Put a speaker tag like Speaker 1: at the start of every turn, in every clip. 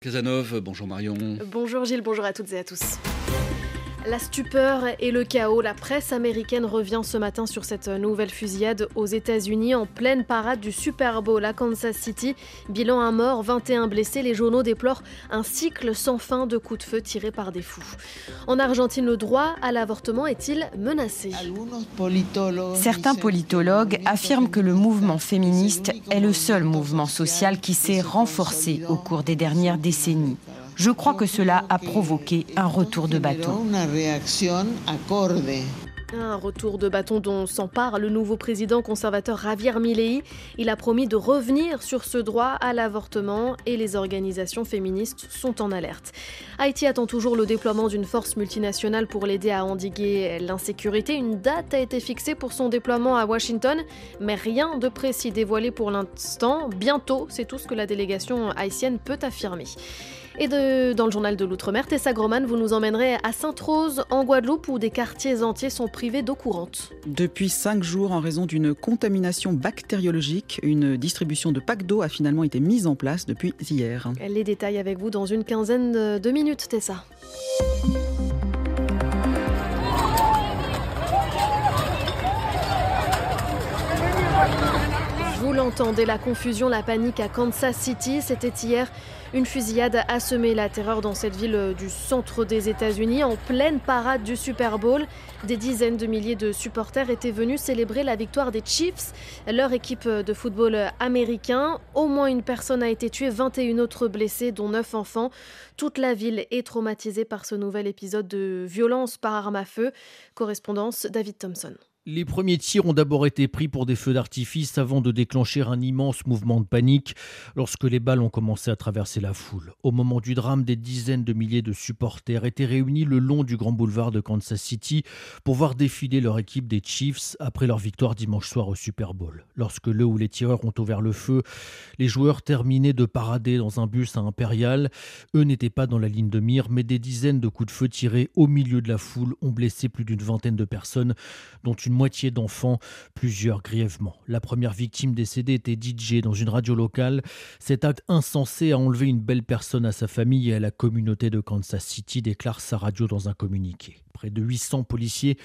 Speaker 1: Casanov, bonjour Marion.
Speaker 2: Bonjour Gilles, bonjour à toutes et à tous. La stupeur et le chaos. La presse américaine revient ce matin sur cette nouvelle fusillade aux États-Unis en pleine parade du Super Bowl à Kansas City. Bilan un mort, 21 blessés. Les journaux déplorent un cycle sans fin de coups de feu tirés par des fous. En Argentine, le droit à l'avortement est-il menacé?
Speaker 3: Certains politologues affirment que le mouvement féministe est le seul mouvement social qui s'est renforcé au cours des dernières décennies. Je crois que cela a provoqué un retour de bâton.
Speaker 2: Un retour de bâton dont s'empare le nouveau président conservateur Javier Milei. Il a promis de revenir sur ce droit à l'avortement et les organisations féministes sont en alerte. Haïti attend toujours le déploiement d'une force multinationale pour l'aider à endiguer l'insécurité. Une date a été fixée pour son déploiement à Washington, mais rien de précis dévoilé pour l'instant. Bientôt, c'est tout ce que la délégation haïtienne peut affirmer. Et dans le journal de l'Outre-mer, Tessa Groman, vous nous emmènerez à Sainte-Rose, en Guadeloupe, où des quartiers entiers sont privés d'eau courante.
Speaker 4: Depuis cinq jours, en raison d'une contamination bactériologique, une distribution de packs d'eau a finalement été mise en place depuis hier.
Speaker 2: Les détails avec vous dans une quinzaine de minutes, Tessa. Vous l'entendez, la confusion, la panique à Kansas City, c'était hier une fusillade a semé la terreur dans cette ville du centre des États-Unis en pleine parade du Super Bowl. Des dizaines de milliers de supporters étaient venus célébrer la victoire des Chiefs, leur équipe de football américain. Au moins une personne a été tuée, 21 autres blessés, dont 9 enfants. Toute la ville est traumatisée par ce nouvel épisode de violence par arme à feu. Correspondance David Thompson.
Speaker 5: Les premiers tirs ont d'abord été pris pour des feux d'artifice avant de déclencher un immense mouvement de panique lorsque les balles ont commencé à traverser la foule. Au moment du drame, des dizaines de milliers de supporters étaient réunis le long du grand boulevard de Kansas City pour voir défiler leur équipe des Chiefs après leur victoire dimanche soir au Super Bowl. Lorsque le ou les tireurs ont ouvert le feu, les joueurs terminaient de parader dans un bus à Impérial. Eux n'étaient pas dans la ligne de mire, mais des dizaines de coups de feu tirés au milieu de la foule ont blessé plus d'une vingtaine de personnes, dont une moitié d'enfants, plusieurs grièvement. La première victime décédée était DJ dans une radio locale. Cet acte insensé a enlevé une belle personne à sa famille et à la communauté de Kansas City, déclare sa radio dans un communiqué. Près de 800 policiers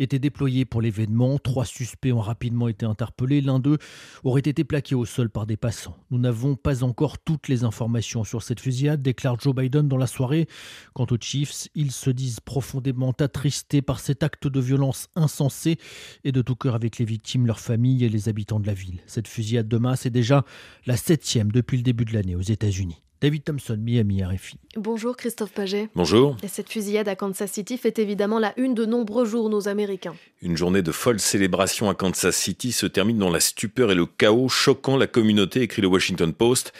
Speaker 5: étaient déployés pour l'événement. Trois suspects ont rapidement été interpellés. L'un d'eux aurait été plaqué au sol par des passants. Nous n'avons pas encore toutes les informations sur cette fusillade, déclare Joe Biden dans la soirée. Quant aux Chiefs, ils se disent profondément attristés par cet acte de violence insensé et de tout cœur avec les victimes, leurs familles et les habitants de la ville. Cette fusillade de masse est déjà la septième depuis le début de l'année aux États-Unis. David Thompson, Miami, RFI.
Speaker 2: Bonjour Christophe Paget.
Speaker 6: Bonjour.
Speaker 2: Et cette fusillade à Kansas City fait évidemment la une de nombreux journaux américains.
Speaker 6: Une journée de folle célébration à Kansas City se termine dans la stupeur et le chaos, choquant la communauté, écrit le Washington Post.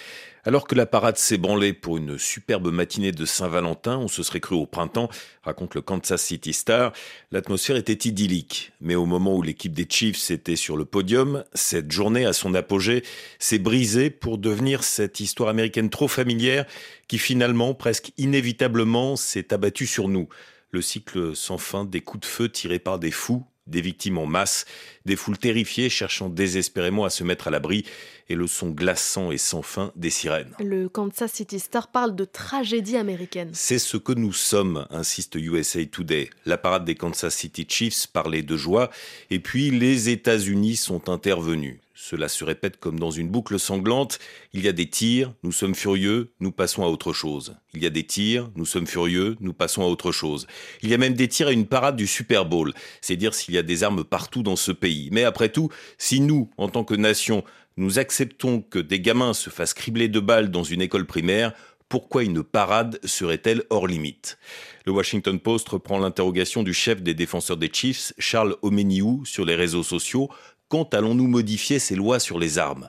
Speaker 6: Alors que la parade s'ébranlait pour une superbe matinée de Saint-Valentin, on se serait cru au printemps, raconte le Kansas City Star, l'atmosphère était idyllique. Mais au moment où l'équipe des Chiefs était sur le podium, cette journée à son apogée s'est brisée pour devenir cette histoire américaine trop familière qui finalement, presque inévitablement, s'est abattue sur nous. Le cycle sans fin des coups de feu tirés par des fous des victimes en masse, des foules terrifiées cherchant désespérément à se mettre à l'abri, et le son glaçant et sans fin des sirènes.
Speaker 2: Le Kansas City Star parle de tragédie américaine.
Speaker 6: C'est ce que nous sommes, insiste USA Today. La parade des Kansas City Chiefs parlait de joie, et puis les États-Unis sont intervenus. Cela se répète comme dans une boucle sanglante. Il y a des tirs, nous sommes furieux, nous passons à autre chose. Il y a des tirs, nous sommes furieux, nous passons à autre chose. Il y a même des tirs à une parade du Super Bowl. C'est dire s'il y a des armes partout dans ce pays. Mais après tout, si nous, en tant que nation, nous acceptons que des gamins se fassent cribler de balles dans une école primaire, pourquoi une parade serait-elle hors limite? Le Washington Post reprend l'interrogation du chef des défenseurs des Chiefs, Charles Omeniou, sur les réseaux sociaux. Quand allons-nous modifier ces lois sur les armes?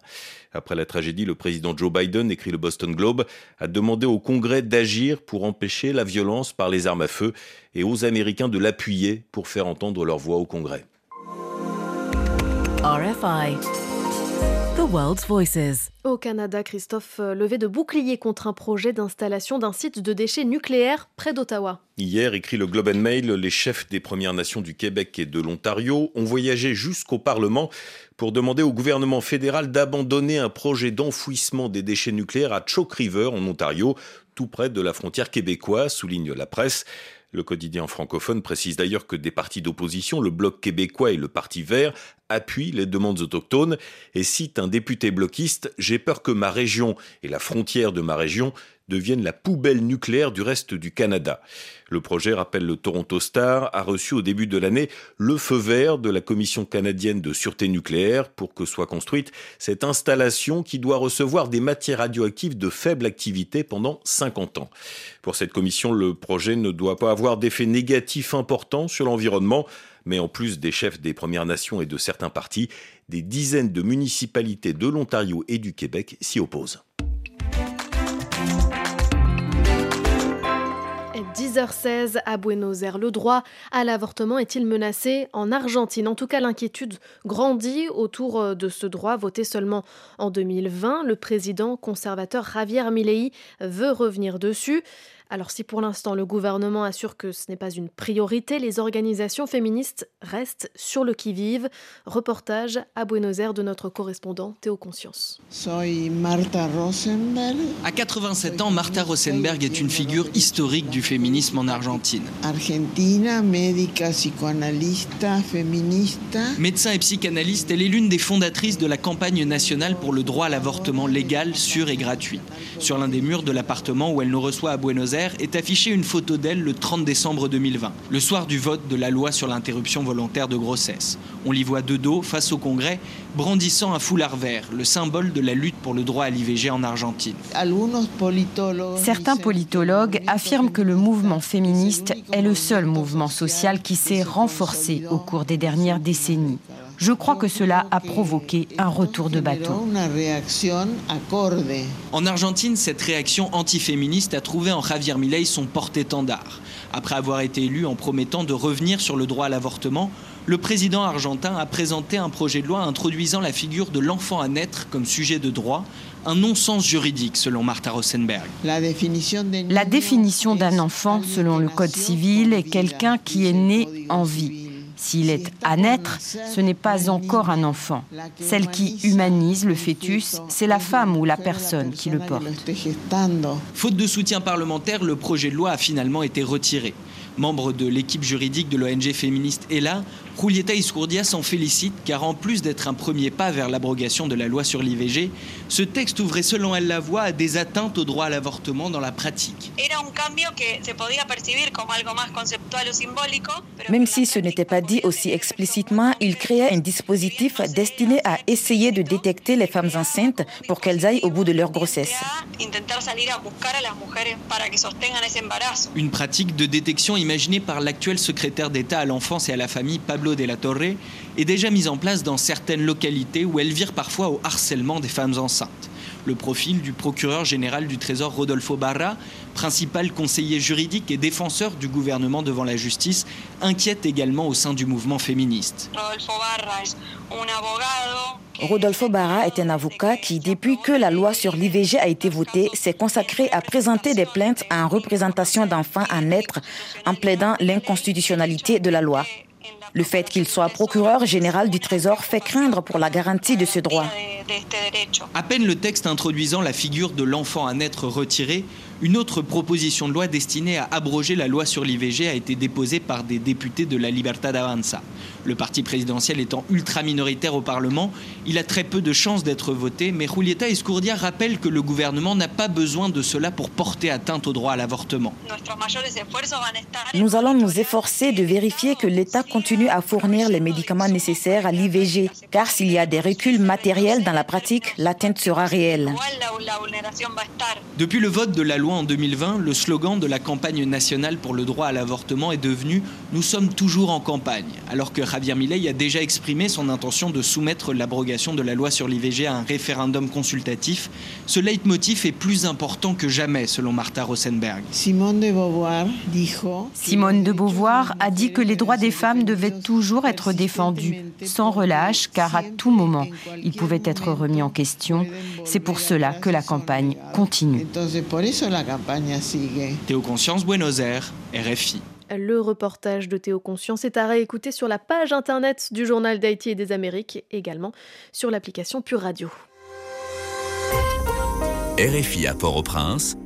Speaker 6: Après la tragédie, le président Joe Biden, écrit le Boston Globe, a demandé au Congrès d'agir pour empêcher la violence par les armes à feu et aux Américains de l'appuyer pour faire entendre leur voix au Congrès.
Speaker 2: The World's Voices. Au Canada, Christophe, euh, levé de bouclier contre un projet d'installation d'un site de déchets nucléaires près d'Ottawa.
Speaker 6: Hier, écrit le Globe and Mail, les chefs des Premières Nations du Québec et de l'Ontario ont voyagé jusqu'au Parlement pour demander au gouvernement fédéral d'abandonner un projet d'enfouissement des déchets nucléaires à Chalk River en Ontario, tout près de la frontière québécoise, souligne la presse. Le quotidien francophone précise d'ailleurs que des partis d'opposition, le Bloc québécois et le Parti vert, appuient les demandes autochtones. Et cite un député bloquiste J'ai peur que ma région et la frontière de ma région deviennent la poubelle nucléaire du reste du Canada. Le projet, rappelle le Toronto Star, a reçu au début de l'année le feu vert de la Commission canadienne de sûreté nucléaire pour que soit construite cette installation qui doit recevoir des matières radioactives de faible activité pendant 50 ans. Pour cette commission, le projet ne doit pas avoir d'effet négatif important sur l'environnement, mais en plus des chefs des Premières Nations et de certains partis, des dizaines de municipalités de l'Ontario et du Québec s'y opposent.
Speaker 2: 10h16 à Buenos Aires. Le droit à l'avortement est-il menacé en Argentine? En tout cas, l'inquiétude grandit autour euh, de ce droit voté seulement en 2020. Le président conservateur Javier Milei veut revenir dessus. Alors si pour l'instant le gouvernement assure que ce n'est pas une priorité, les organisations féministes restent sur le qui-vive. Reportage à Buenos Aires de notre correspondant Théo Conscience.
Speaker 1: À 87 ans, Martha Rosenberg est une figure historique du féminisme en Argentine.
Speaker 7: Argentina, médica, psychoanalyste, féministe.
Speaker 1: Médecin et psychanalyste, elle est l'une des fondatrices de la campagne nationale pour le droit à l'avortement légal, sûr et gratuit. Sur l'un des murs de l'appartement où elle nous reçoit à Buenos Aires, est affichée une photo d'elle le 30 décembre 2020, le soir du vote de la loi sur l'interruption volontaire de grossesse. On l'y voit de dos, face au Congrès, brandissant un foulard vert, le symbole de la lutte pour le droit à l'IVG en Argentine.
Speaker 3: Certains politologues affirment que le mouvement féministe est le seul mouvement social qui s'est renforcé au cours des dernières décennies. Je crois que cela a provoqué un retour de bateau.
Speaker 1: En Argentine, cette réaction antiféministe a trouvé en Javier Milei son porte-étendard. Après avoir été élu en promettant de revenir sur le droit à l'avortement, le président argentin a présenté un projet de loi introduisant la figure de l'enfant à naître comme sujet de droit, un non-sens juridique selon Martha Rosenberg.
Speaker 3: La définition d'un enfant selon le Code civil est quelqu'un qui est né en vie s'il est à naître, ce n'est pas encore un enfant. Celle qui humanise le fœtus, c'est la femme ou la personne qui le porte.
Speaker 1: Faute de soutien parlementaire, le projet de loi a finalement été retiré. Membre de l'équipe juridique de l'ONG féministe ELA, Julieta Iscourdia s'en félicite car en plus d'être un premier pas vers l'abrogation de la loi sur l'IVG, ce texte ouvrait selon elle la voie à des atteintes au droit à l'avortement dans la pratique.
Speaker 8: Même si ce n'était pas dit aussi explicitement, il créait un dispositif destiné à essayer de détecter les femmes enceintes pour qu'elles aillent au bout de leur grossesse.
Speaker 1: Une pratique de détection imaginée par l'actuel secrétaire d'État à l'enfance et à la famille, Pablo de la Torre, est déjà mise en place dans certaines localités où elle vire parfois au harcèlement des femmes enceintes le profil du procureur général du Trésor Rodolfo Barra, principal conseiller juridique et défenseur du gouvernement devant la justice, inquiète également au sein du mouvement féministe.
Speaker 8: Rodolfo Barra est un avocat qui, depuis que la loi sur l'IVG a été votée, s'est consacré à présenter des plaintes en représentation d'enfants à naître en plaidant l'inconstitutionnalité de la loi. Le fait qu'il soit procureur général du Trésor fait craindre pour la garantie de ce droit.
Speaker 1: À peine le texte introduisant la figure de l'enfant à naître retiré, une autre proposition de loi destinée à abroger la loi sur l'IVG a été déposée par des députés de la Libertad Avanza. Le parti présidentiel étant ultra minoritaire au Parlement, il a très peu de chances d'être voté, mais Julieta Escurdia rappelle que le gouvernement n'a pas besoin de cela pour porter atteinte au droit à l'avortement.
Speaker 8: Nous allons nous efforcer de vérifier que l'État continue à fournir les médicaments nécessaires à l'IVG, car s'il y a des reculs matériels dans la pratique, l'atteinte sera réelle.
Speaker 1: Depuis le vote de la loi en 2020, le slogan de la campagne nationale pour le droit à l'avortement est devenu Nous sommes toujours en campagne, alors que Javier Milei a déjà exprimé son intention de soumettre l'abrogation de la loi sur l'IVG à un référendum consultatif. Ce leitmotiv est plus important que jamais, selon Martha Rosenberg.
Speaker 3: Simone de Beauvoir, Simone de Beauvoir a dit que les droits des femmes devaient toujours être défendus, sans relâche, car à tout moment, ils pouvaient être être remis en question. C'est pour cela que la campagne continue.
Speaker 1: Théo Conscience, Buenos Aires, RFI.
Speaker 2: Le reportage de Théo Conscience est à réécouter sur la page internet du journal d'Haïti et des Amériques, également sur l'application Pure Radio.
Speaker 9: RFI à Port-au-Prince,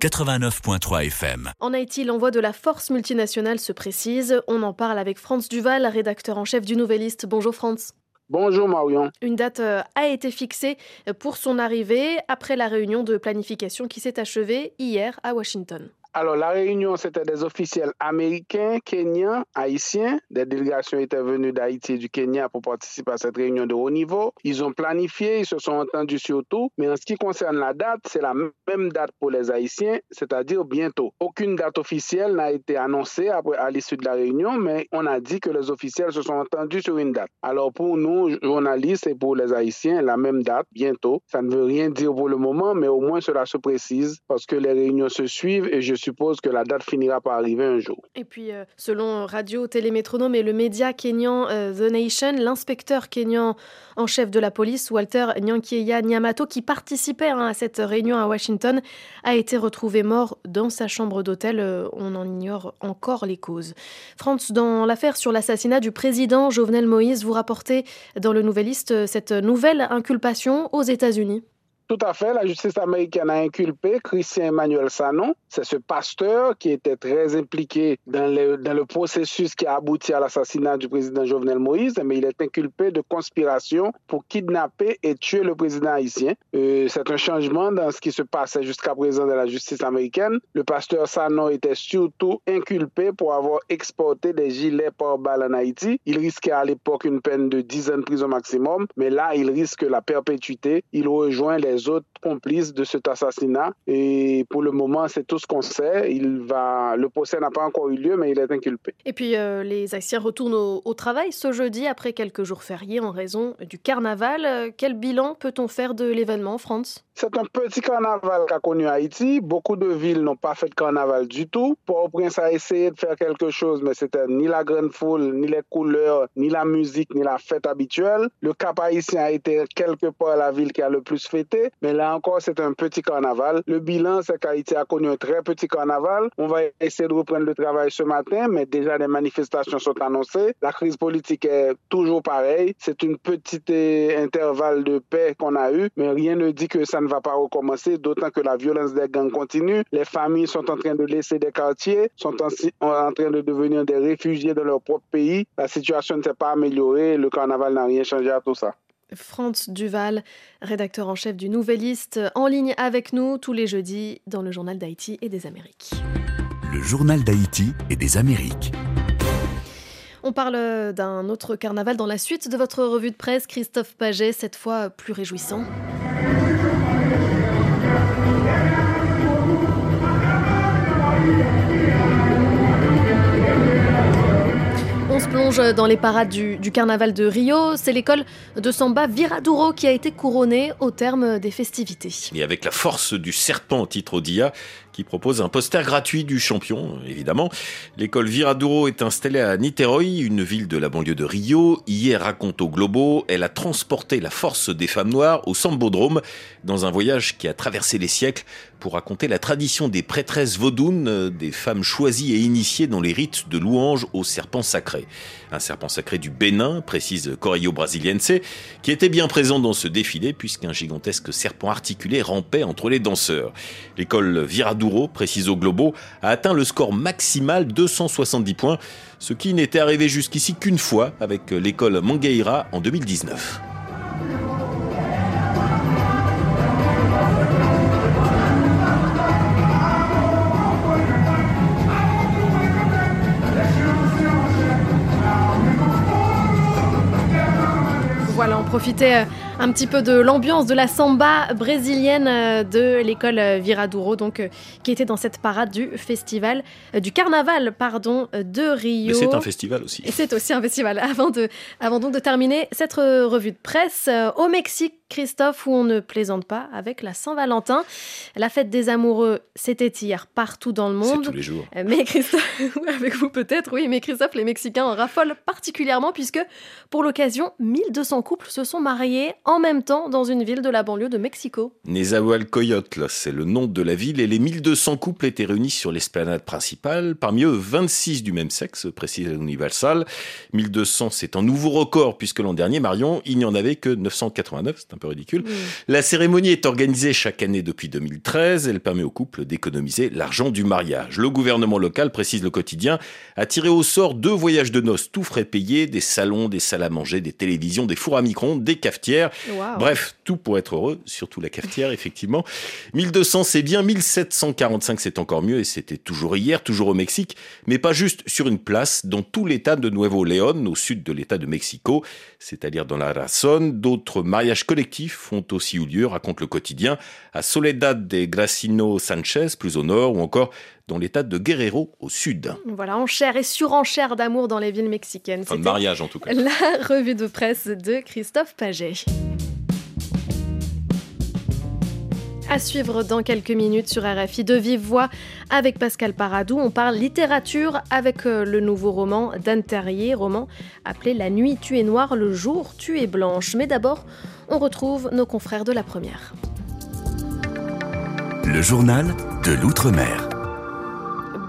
Speaker 9: 89.3 FM.
Speaker 2: En Haïti, l'envoi de la force multinationale se précise. On en parle avec Franz Duval, rédacteur en chef du Nouvelliste. Bonjour Franz.
Speaker 10: Bonjour Marion.
Speaker 2: Une date euh, a été fixée pour son arrivée après la réunion de planification qui s'est achevée hier à Washington.
Speaker 10: Alors, la réunion, c'était des officiels américains, kenyans, haïtiens. Des délégations étaient venues d'Haïti et du Kenya pour participer à cette réunion de haut niveau. Ils ont planifié, ils se sont entendus sur tout. Mais en ce qui concerne la date, c'est la même date pour les Haïtiens, c'est-à-dire bientôt. Aucune date officielle n'a été annoncée à l'issue de la réunion, mais on a dit que les officiels se sont entendus sur une date. Alors, pour nous, journalistes et pour les Haïtiens, la même date, bientôt. Ça ne veut rien dire pour le moment, mais au moins cela se précise parce que les réunions se suivent et je suppose que la date finira par arriver un jour.
Speaker 2: Et puis, euh, selon Radio Télémétronome et le média kényan euh, The Nation, l'inspecteur kényan en chef de la police, Walter Nyankieya Nyamato, qui participait hein, à cette réunion à Washington, a été retrouvé mort dans sa chambre d'hôtel. Euh, on en ignore encore les causes. France, dans l'affaire sur l'assassinat du président Jovenel Moïse, vous rapportez dans le Nouvelliste cette nouvelle inculpation aux États-Unis.
Speaker 10: Tout à fait. La justice américaine a inculpé Christian Emmanuel Sanon. C'est ce pasteur qui était très impliqué dans le, processus qui a abouti à l'assassinat du président Jovenel Moïse, mais il est inculpé de conspiration pour kidnapper et tuer le président haïtien. Euh, c'est un changement dans ce qui se passait jusqu'à présent dans la justice américaine. Le pasteur Sanon était surtout inculpé pour avoir exporté des gilets par balles en Haïti. Il risquait à l'époque une peine de 10 ans de prison maximum, mais là, il risque la perpétuité. Il rejoint les autres complices de cet assassinat. Et pour le moment, c'est tout ce qu'on sait. Il va, le procès n'a pas encore eu lieu, mais il est inculpé.
Speaker 2: Et puis, euh, les Haïtiens retournent au, travail ce jeudi après quelques jours fériés en raison du carnaval. Euh, quel bilan peut-on faire de l'événement, France
Speaker 10: C'est un petit carnaval qu'a connu Haïti. Beaucoup de villes n'ont pas fait de carnaval du tout. Port-au-Prince a essayé de faire quelque chose, mais c'était ni la grande foule, ni les couleurs, ni la musique, ni la fête habituelle. Le Cap haïtien a été quelque part la ville qui a le plus fêté. Mais là encore, c'est un petit carnaval. Le bilan, c'est qu'Haïti a connu un très petit carnaval. On va essayer de reprendre le travail ce matin, mais déjà des manifestations sont annoncées. La crise politique est toujours pareille. C'est une petite euh, intervalle de paix qu'on a eu, mais rien ne dit que ça ne va pas recommencer, d'autant que la violence des gangs continue. Les familles sont en train de laisser des quartiers, sont en train de devenir des réfugiés dans leur propre pays. La situation ne s'est pas améliorée. Le carnaval n'a rien changé à tout ça.
Speaker 2: Franz Duval, rédacteur en chef du Nouvelliste, en ligne avec nous tous les jeudis dans le journal d'Haïti et des Amériques.
Speaker 9: Le journal d'Haïti et des Amériques.
Speaker 2: On parle d'un autre carnaval dans la suite de votre revue de presse, Christophe Paget, cette fois plus réjouissant. Plonge dans les parades du, carnaval de Rio. C'est l'école de samba Viraduro qui a été couronnée au terme des festivités.
Speaker 6: Et avec la force du serpent, titre qui propose un poster gratuit du champion, évidemment. L'école Viraduro est installée à Niterói, une ville de la banlieue de Rio. Hier, raconte au Globo, elle a transporté la force des femmes noires au Sambodrome dans un voyage qui a traversé les siècles pour raconter la tradition des prêtresses vaudounes, des femmes choisies et initiées dans les rites de louange au serpent sacré. Un serpent sacré du Bénin, précise Correio Brasiliense, qui était bien présent dans ce défilé puisqu'un gigantesque serpent articulé rampait entre les danseurs. L'école Viraduro précise au Globo, a atteint le score maximal 270 points, ce qui n'était arrivé jusqu'ici qu'une fois avec l'école Mangueira en 2019.
Speaker 2: Voilà, on profitait euh, un petit peu de l'ambiance de la samba brésilienne euh, de l'école euh, Viradouro, donc euh, qui était dans cette parade du festival, du carnaval, pardon, de Rio.
Speaker 6: c'est un festival aussi.
Speaker 2: C'est aussi un festival. Avant, de, avant donc de terminer cette revue de presse, au Mexique, Christophe, où on ne plaisante pas avec la Saint-Valentin. La fête des amoureux, c'était hier partout dans le monde.
Speaker 6: tous les jours.
Speaker 2: Mais Christophe, avec vous peut-être, oui, mais Christophe, les Mexicains en raffolent particulièrement puisque pour l'occasion, 1200 couples se sont mariés en même temps dans une ville de la banlieue de Mexico.
Speaker 6: Nezahualcoyotl, c'est le nom de la ville et les 1200 couples étaient réunis sur l'esplanade principale. Parmi eux, 26 du même sexe, précise l'Universal. 1200, c'est un nouveau record puisque l'an dernier, Marion, il n'y en avait que 989, c'est un peu ridicule. La cérémonie est organisée chaque année depuis 2013. Elle permet aux couples d'économiser l'argent du mariage. Le gouvernement local, précise le quotidien, a tiré au sort deux voyages de noces, tout frais payés, des salons, des salles à manger, des télévisions, des fours à micro-ondes, des cafetières. Bref, tout pour être heureux, surtout la cafetière, effectivement. 1200, c'est bien. 1745, c'est encore mieux. Et c'était toujours hier, toujours au Mexique. Mais pas juste sur une place, dans tout l'état de Nuevo León, au sud de l'état de Mexico, c'est-à-dire dans la Razón. D'autres mariages collectifs ont aussi eu lieu, raconte le quotidien, à Soledad de Gracino Sanchez, plus au nord, ou encore dans l'état de Guerrero au sud.
Speaker 2: Voilà, enchère et surenchère d'amour dans les villes mexicaines.
Speaker 6: Enfin, de mariage en tout cas.
Speaker 2: La revue de presse de Christophe Paget. À suivre dans quelques minutes sur RFI de vive voix avec Pascal Paradou. On parle littérature avec euh, le nouveau roman d'Anne Terrier, roman appelé La nuit tu es noire, le jour tu es blanche. Mais d'abord, on retrouve nos confrères de la première.
Speaker 9: Le journal de l'Outre-mer.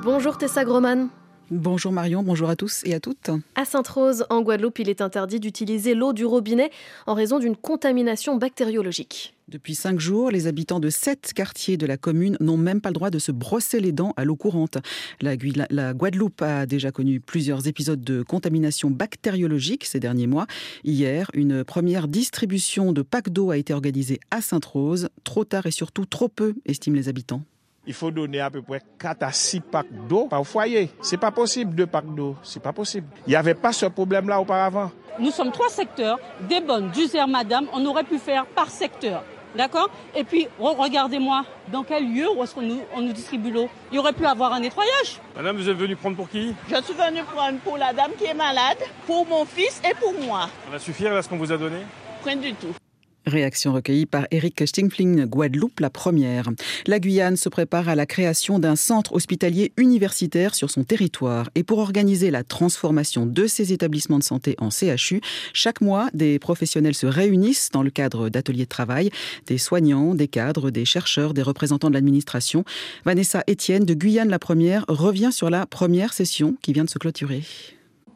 Speaker 2: Bonjour Tessa Groman.
Speaker 4: Bonjour Marion, bonjour à tous et à toutes.
Speaker 2: À Sainte-Rose, en Guadeloupe, il est interdit d'utiliser l'eau du robinet en raison d'une contamination bactériologique.
Speaker 4: Depuis cinq jours, les habitants de sept quartiers de la commune n'ont même pas le droit de se brosser les dents à l'eau courante. La, Guadeloupe a déjà connu plusieurs épisodes de contamination bactériologique ces derniers mois. Hier, une première distribution de packs d'eau a été organisée à Sainte-Rose. Trop tard et surtout trop peu, estiment les habitants
Speaker 11: il faut donner à peu près 4 à 6 packs d'eau par foyer. C'est pas possible, deux packs d'eau. C'est pas possible. Il n'y avait pas ce problème-là auparavant.
Speaker 12: Nous sommes trois secteurs, des bonnes, du madame. On aurait pu faire par secteur. D'accord? Et puis, regardez-moi, dans quel lieu où est-ce qu'on nous, on nous distribue l'eau Il aurait pu avoir un nettoyage.
Speaker 13: Madame, vous êtes venue prendre pour qui?
Speaker 14: Je suis venue prendre pour la dame qui est malade, pour mon fils et pour moi.
Speaker 13: Ça va suffire là ce qu'on vous a donné?
Speaker 14: Rien du tout.
Speaker 4: Réaction recueillie par Eric Stingfling, Guadeloupe la première. La Guyane se prépare à la création d'un centre hospitalier universitaire sur son territoire. Et pour organiser la transformation de ces établissements de santé en CHU, chaque mois, des professionnels se réunissent dans le cadre d'ateliers de travail, des soignants, des cadres, des chercheurs, des représentants de l'administration. Vanessa Etienne de Guyane la première revient sur la première session qui vient de se clôturer.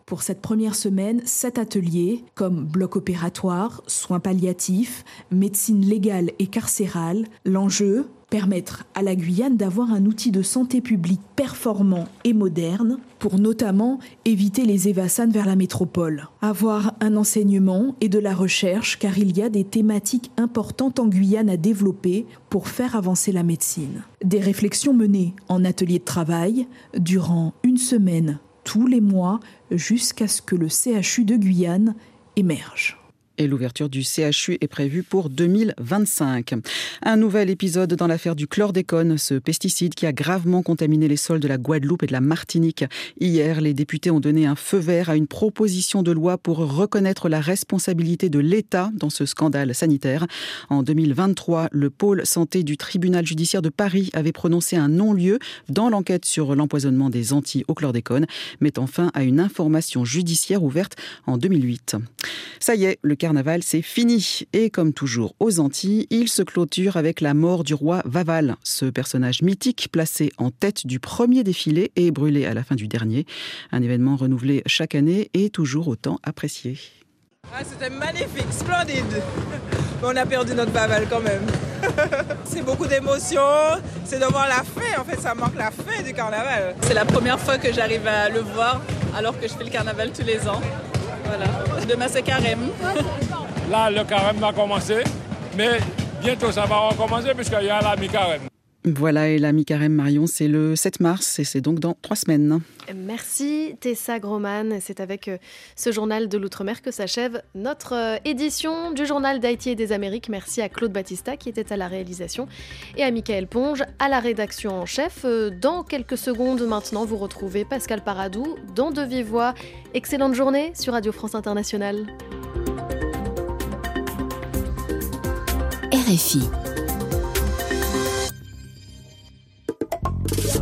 Speaker 15: Pour cette première semaine, sept ateliers comme bloc opératoire, soins palliatifs, médecine légale et carcérale. L'enjeu permettre à la Guyane d'avoir un outil de santé publique performant et moderne pour notamment éviter les évassanes vers la métropole. Avoir un enseignement et de la recherche car il y a des thématiques importantes en Guyane à développer pour faire avancer la médecine. Des réflexions menées en atelier de travail durant une semaine tous les mois jusqu'à ce que le CHU de Guyane émerge
Speaker 4: et l'ouverture du CHU est prévue pour 2025. Un nouvel épisode dans l'affaire du chlordécone, ce pesticide qui a gravement contaminé les sols de la Guadeloupe et de la Martinique. Hier, les députés ont donné un feu vert à une proposition de loi pour reconnaître la responsabilité de l'État dans ce scandale sanitaire. En 2023, le pôle santé du tribunal judiciaire de Paris avait prononcé un non-lieu dans l'enquête sur l'empoisonnement des Antilles au chlordécone, mettant fin à une information judiciaire ouverte en 2008. Ça y est, le cas carnaval, c'est fini. Et comme toujours aux Antilles, il se clôture avec la mort du roi Vaval, ce personnage mythique placé en tête du premier défilé et brûlé à la fin du dernier. Un événement renouvelé chaque année et toujours autant apprécié.
Speaker 16: Ah, c'était magnifique, splendide. On a perdu notre Vaval quand même. c'est beaucoup d'émotions, c'est de voir la fin. En fait, ça manque la fin du carnaval.
Speaker 17: C'est la première fois que j'arrive à le voir alors que je fais le carnaval tous les ans. Voilà. Demain, c'est carême.
Speaker 13: Là, le carême va commencer, mais bientôt, ça va recommencer puisqu'il y a la mi-carême.
Speaker 4: Voilà, et la mi-carême Marion, c'est le 7 mars et c'est donc dans trois semaines.
Speaker 2: Merci Tessa Groman. C'est avec euh, ce journal de l'Outre-mer que s'achève notre euh, édition du journal d'Haïti et des Amériques. Merci à Claude Battista qui était à la réalisation et à Michael Ponge à la rédaction en chef. Euh, dans quelques secondes maintenant, vous retrouvez Pascal Paradou dans De Vive Voix. Excellente journée sur Radio France Internationale.
Speaker 9: RFI.